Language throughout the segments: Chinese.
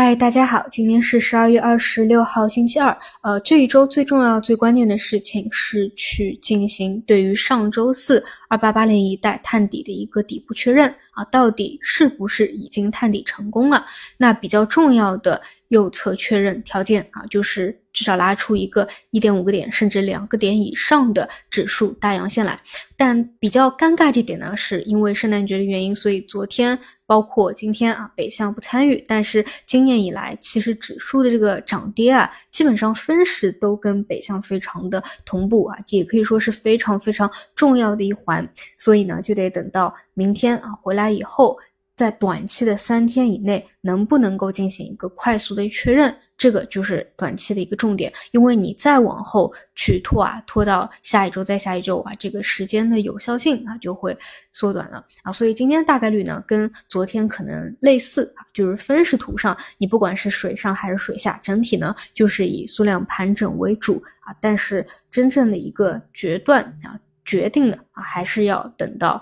嗨，大家好，今天是十二月二十六号，星期二。呃，这一周最重要、最关键的事情是去进行对于上周四二八八零一带探底的一个底部确认啊，到底是不是已经探底成功了？那比较重要的右侧确认条件啊，就是至少拉出一个一点五个点甚至两个点以上的指数大阳线来。但比较尴尬的点呢，是因为圣诞节的原因，所以昨天。包括今天啊，北向不参与，但是今年以来，其实指数的这个涨跌啊，基本上分时都跟北向非常的同步啊，也可以说是非常非常重要的一环，所以呢，就得等到明天啊回来以后。在短期的三天以内，能不能够进行一个快速的确认，这个就是短期的一个重点。因为你再往后去拖啊，拖到下一周再下一周啊，这个时间的有效性啊就会缩短了啊。所以今天大概率呢，跟昨天可能类似啊，就是分时图上，你不管是水上还是水下，整体呢就是以缩量盘整为主啊。但是真正的一个决断啊，决定的啊，还是要等到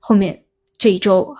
后面这一周。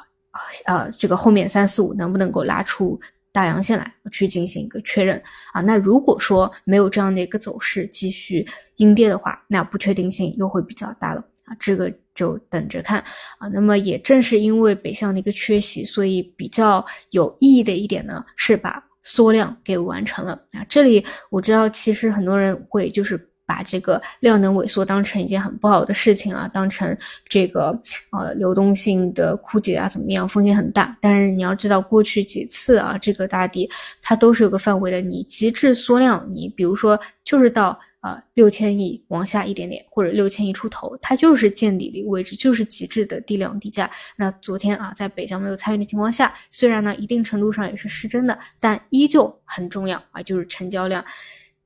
呃，这个后面三四五能不能够拉出大阳线来去进行一个确认啊？那如果说没有这样的一个走势继续阴跌的话，那不确定性又会比较大了啊。这个就等着看啊。那么也正是因为北向的一个缺席，所以比较有意义的一点呢，是把缩量给完成了啊。这里我知道，其实很多人会就是。把这个量能萎缩当成一件很不好的事情啊，当成这个呃流动性的枯竭啊，怎么样，风险很大。但是你要知道，过去几次啊，这个大跌它都是有个范围的。你极致缩量，你比如说就是到啊六千亿往下一点点，或者六千亿出头，它就是见底的一个位置，就是极致的低量低价。那昨天啊，在北向没有参与的情况下，虽然呢一定程度上也是失真的，但依旧很重要啊，就是成交量。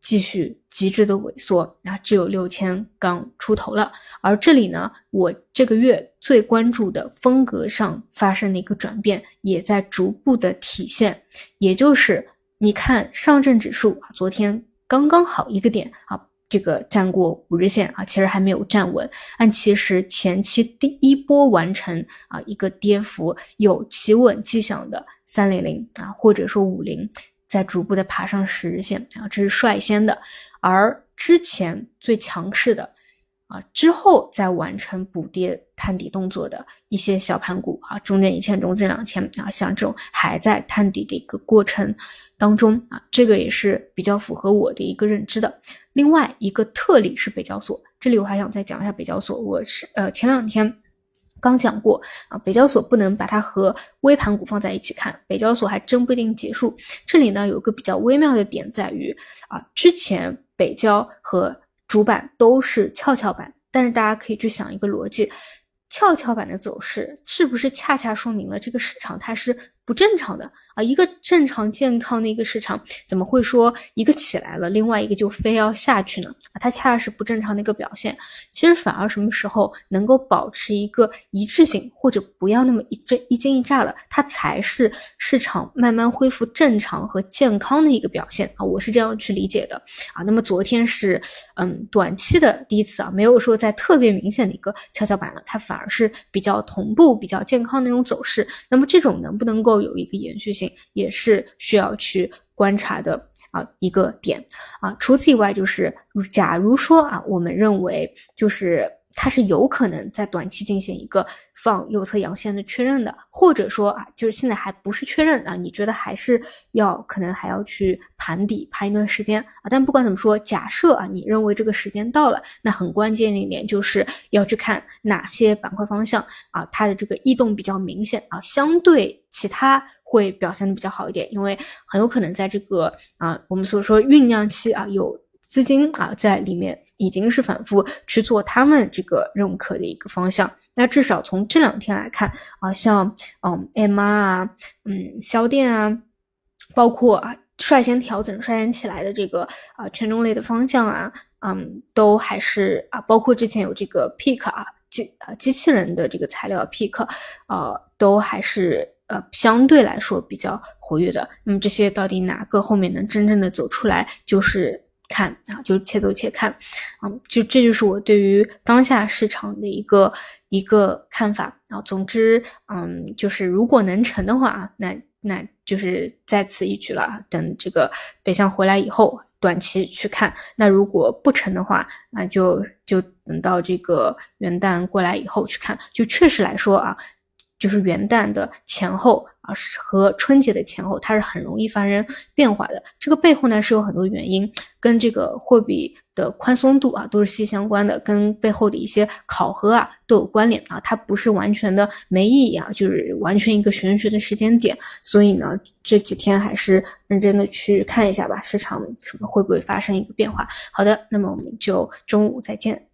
继续极致的萎缩，那只有六千刚出头了。而这里呢，我这个月最关注的风格上发生的一个转变，也在逐步的体现。也就是你看上证指数，昨天刚刚好一个点啊，这个站过五日线啊，其实还没有站稳。按其实前期第一波完成啊，一个跌幅有企稳迹象的三零零啊，或者说五零。在逐步的爬上十日线啊，这是率先的，而之前最强势的啊，之后再完成补跌探底动作的一些小盘股啊，中证一千、中证两千啊，像这种还在探底的一个过程当中啊，这个也是比较符合我的一个认知的。另外一个特例是北交所，这里我还想再讲一下北交所，我是呃前两天。刚讲过啊，北交所不能把它和微盘股放在一起看，北交所还真不一定结束。这里呢有个比较微妙的点在于啊，之前北交和主板都是跷跷板，但是大家可以去想一个逻辑，跷跷板的走势是不是恰恰说明了这个市场它是不正常的？啊，一个正常健康的一个市场，怎么会说一个起来了，另外一个就非要下去呢？啊，它恰恰是不正常的一个表现。其实反而什么时候能够保持一个一致性，或者不要那么一这一惊一乍了，它才是市场慢慢恢复正常和健康的一个表现啊！我是这样去理解的啊。那么昨天是嗯短期的第一次啊，没有说在特别明显的一个跷跷板了，它反而是比较同步、比较健康的那种走势。那么这种能不能够有一个延续性？也是需要去观察的啊一个点啊。除此以外，就是假如说啊，我们认为就是它是有可能在短期进行一个。放右侧阳线的确认的，或者说啊，就是现在还不是确认啊，你觉得还是要可能还要去盘底盘一段时间啊？但不管怎么说，假设啊，你认为这个时间到了，那很关键的一点就是要去看哪些板块方向啊，它的这个异动比较明显啊，相对其他会表现的比较好一点，因为很有可能在这个啊我们所说酝酿期啊，有资金啊在里面已经是反复去做他们这个认可的一个方向。那至少从这两天来看啊，像嗯 M R 啊，嗯销电啊，包括啊率先调整、率先起来的这个啊权重类的方向啊，嗯都还是啊，包括之前有这个 Peak 啊机啊机器人的这个材料 Peak 啊，都还是呃相对来说比较活跃的。那么这些到底哪个后面能真正的走出来，就是看啊，就且走且看啊，就这就是我对于当下市场的一个。一个看法啊，总之，嗯，就是如果能成的话，那那就是在此一举了。等这个北向回来以后，短期去看。那如果不成的话，那就就等到这个元旦过来以后去看。就确实来说啊，就是元旦的前后啊，和春节的前后，它是很容易发生变化的。这个背后呢是有很多原因，跟这个货币。的宽松度啊，都是息息相关的，跟背后的一些考核啊都有关联啊，它不是完全的没意义啊，就是完全一个玄学的时间点，所以呢，这几天还是认真的去看一下吧，市场什么会不会发生一个变化？好的，那么我们就中午再见。